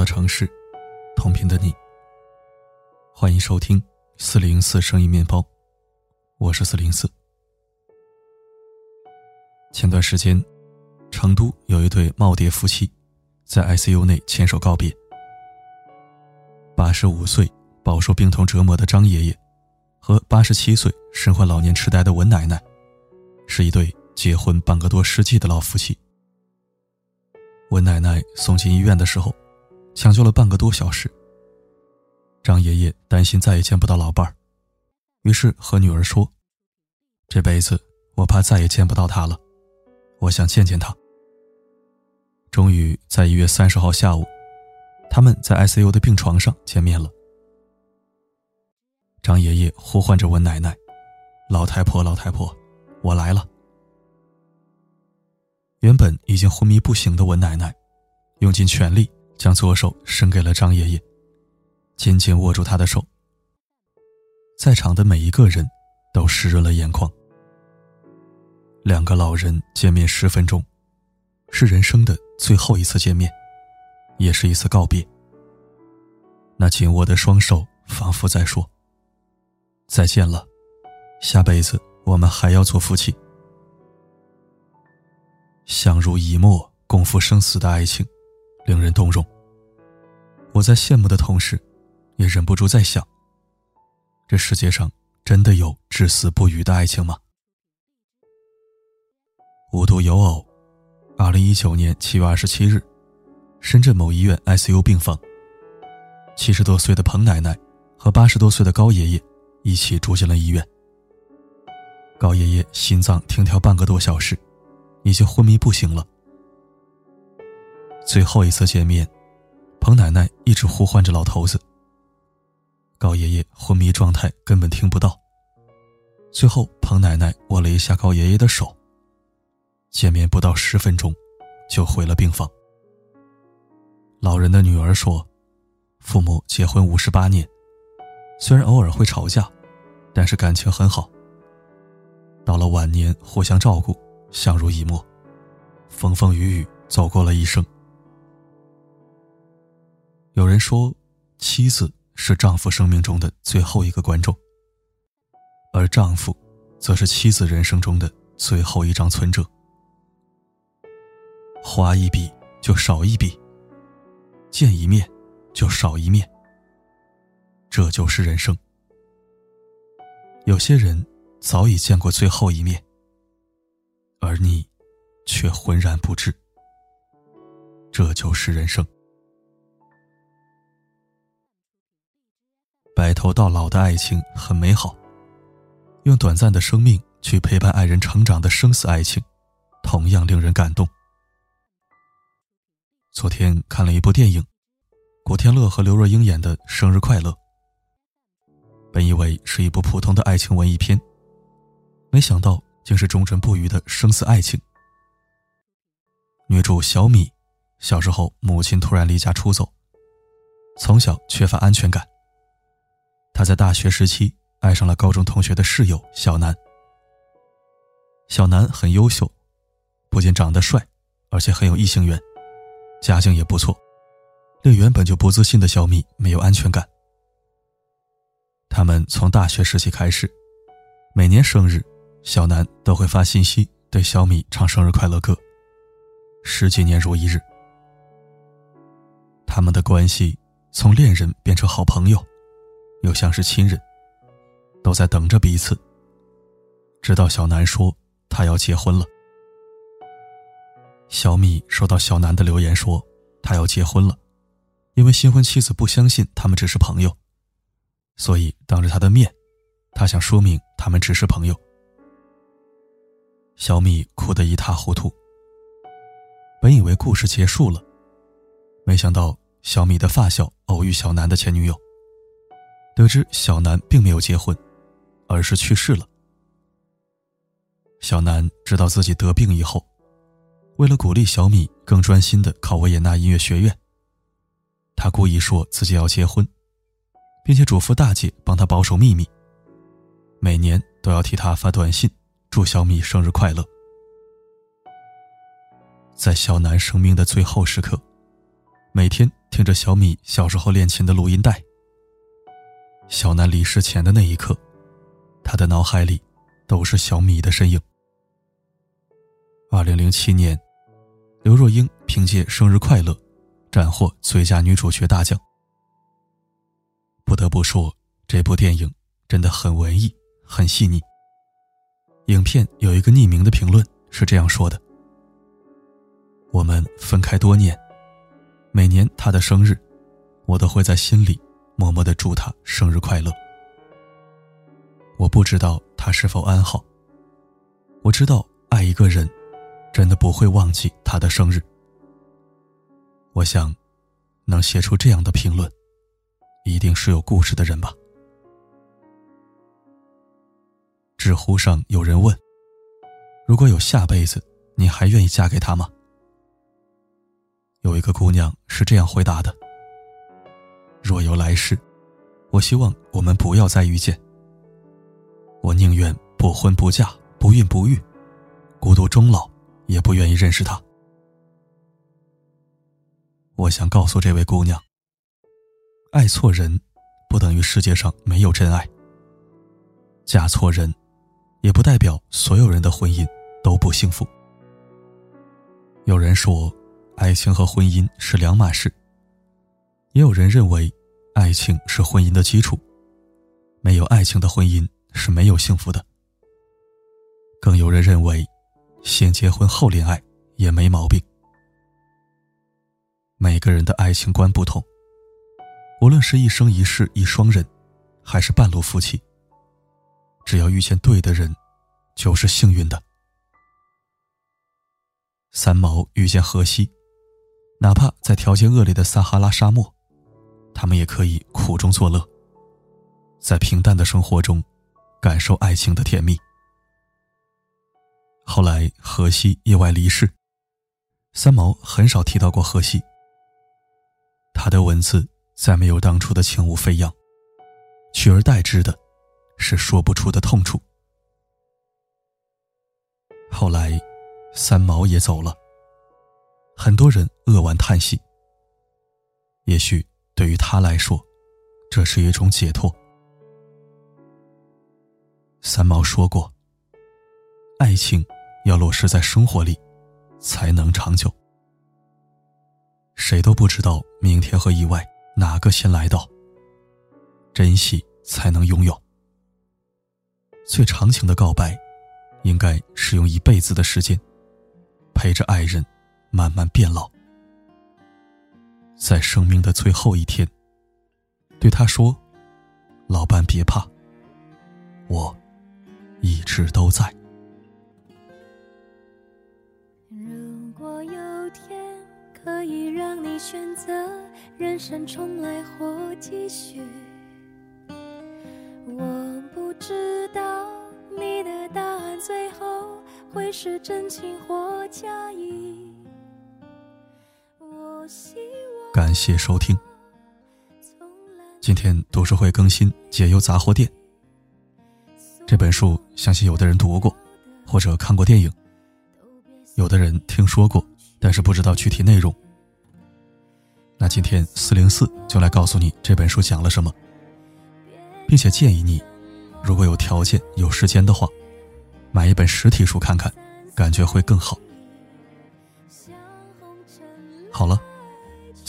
的城市，同频的你。欢迎收听四零四生意面包，我是四零四。前段时间，成都有一对耄耋夫妻在 ICU 内牵手告别。八十五岁饱受病痛折磨的张爷爷，和八十七岁身患老年痴呆的文奶奶，是一对结婚半个多世纪的老夫妻。文奶奶送进医院的时候，抢救了半个多小时。张爷爷担心再也见不到老伴儿，于是和女儿说：“这辈子我怕再也见不到他了，我想见见他。”终于在一月三十号下午，他们在 ICU 的病床上见面了。张爷爷呼唤着文奶奶：“老太婆，老太婆，我来了。”原本已经昏迷不醒的文奶奶，用尽全力将左手伸给了张爷爷。紧紧握住他的手，在场的每一个人都湿润了眼眶。两个老人见面十分钟，是人生的最后一次见面，也是一次告别。那紧握的双手仿佛在说：“再见了，下辈子我们还要做夫妻。”相濡以沫、共赴生死的爱情，令人动容。我在羡慕的同时。也忍不住在想：这世界上真的有至死不渝的爱情吗？无独有偶，二零一九年七月二十七日，深圳某医院 ICU 病房，七十多岁的彭奶奶和八十多岁的高爷爷一起住进了医院。高爷爷心脏停跳半个多小时，已经昏迷不醒了。最后一次见面，彭奶奶一直呼唤着老头子。高爷爷昏迷状态根本听不到。最后，彭奶奶握了一下高爷爷的手。见面不到十分钟，就回了病房。老人的女儿说：“父母结婚五十八年，虽然偶尔会吵架，但是感情很好。到了晚年，互相照顾，相濡以沫，风风雨雨走过了一生。”有人说，妻子。是丈夫生命中的最后一个观众，而丈夫，则是妻子人生中的最后一张存折。花一笔就少一笔，见一面就少一面。这就是人生。有些人早已见过最后一面，而你，却浑然不知。这就是人生。白头到老的爱情很美好，用短暂的生命去陪伴爱人成长的生死爱情，同样令人感动。昨天看了一部电影，古天乐和刘若英演的《生日快乐》。本以为是一部普通的爱情文艺片，没想到竟是忠贞不渝的生死爱情。女主小米，小时候母亲突然离家出走，从小缺乏安全感。他在大学时期爱上了高中同学的室友小南。小南很优秀，不仅长得帅，而且很有异性缘，家境也不错，令原本就不自信的小米没有安全感。他们从大学时期开始，每年生日，小南都会发信息对小米唱生日快乐歌，十几年如一日。他们的关系从恋人变成好朋友。又像是亲人，都在等着彼此。直到小南说他要结婚了，小米收到小南的留言说他要结婚了，因为新婚妻子不相信他们只是朋友，所以当着他的面，他想说明他们只是朋友。小米哭得一塌糊涂。本以为故事结束了，没想到小米的发小偶遇小南的前女友。得知小南并没有结婚，而是去世了。小南知道自己得病以后，为了鼓励小米更专心的考维也纳音乐学院，他故意说自己要结婚，并且嘱咐大姐帮他保守秘密，每年都要替他发短信祝小米生日快乐。在小南生命的最后时刻，每天听着小米小时候练琴的录音带。小南离世前的那一刻，他的脑海里都是小米的身影。二零零七年，刘若英凭借《生日快乐》斩获最佳女主角大奖。不得不说，这部电影真的很文艺，很细腻。影片有一个匿名的评论是这样说的：“我们分开多年，每年他的生日，我都会在心里。”默默的祝他生日快乐。我不知道他是否安好。我知道爱一个人，真的不会忘记他的生日。我想，能写出这样的评论，一定是有故事的人吧。知乎上有人问：“如果有下辈子，你还愿意嫁给他吗？”有一个姑娘是这样回答的。若有来世，我希望我们不要再遇见。我宁愿不婚不嫁，不孕不育，孤独终老，也不愿意认识他。我想告诉这位姑娘：爱错人，不等于世界上没有真爱；嫁错人，也不代表所有人的婚姻都不幸福。有人说，爱情和婚姻是两码事。也有人认为，爱情是婚姻的基础，没有爱情的婚姻是没有幸福的。更有人认为，先结婚后恋爱也没毛病。每个人的爱情观不同，无论是一生一世一双人，还是半路夫妻，只要遇见对的人，就是幸运的。三毛遇见荷西，哪怕在条件恶劣的撒哈拉沙漠。他们也可以苦中作乐，在平淡的生活中，感受爱情的甜蜜。后来，荷西意外离世，三毛很少提到过荷西。他的文字再没有当初的轻舞飞扬，取而代之的，是说不出的痛楚。后来，三毛也走了，很多人扼腕叹息。也许。对于他来说，这是一种解脱。三毛说过：“爱情要落实在生活里，才能长久。”谁都不知道明天和意外哪个先来到，珍惜才能拥有。最长情的告白，应该是用一辈子的时间，陪着爱人慢慢变老。在生命的最后一天，对他说：“老伴别怕，我一直都在。”如果有天可以让你选择人生重来或继续，我不知道你的答案最后会是真情或假意。感谢收听。今天读书会更新《解忧杂货店》这本书，相信有的人读过，或者看过电影；有的人听说过，但是不知道具体内容。那今天四零四就来告诉你这本书讲了什么，并且建议你，如果有条件、有时间的话，买一本实体书看看，感觉会更好。好了。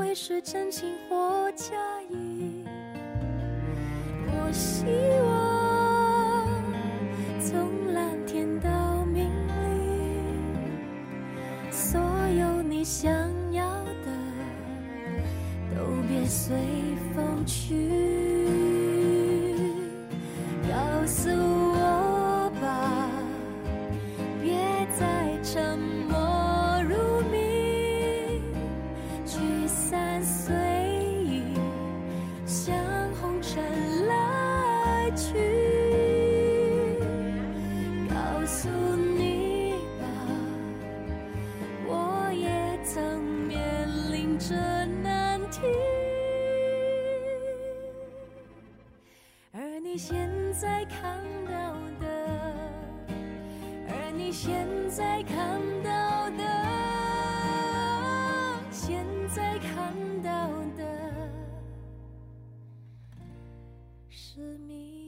会是真情或假意。我希望从蓝天到明里，所有你想要的都别随风去。你现在看到的而你现在看到的现在看到的是你。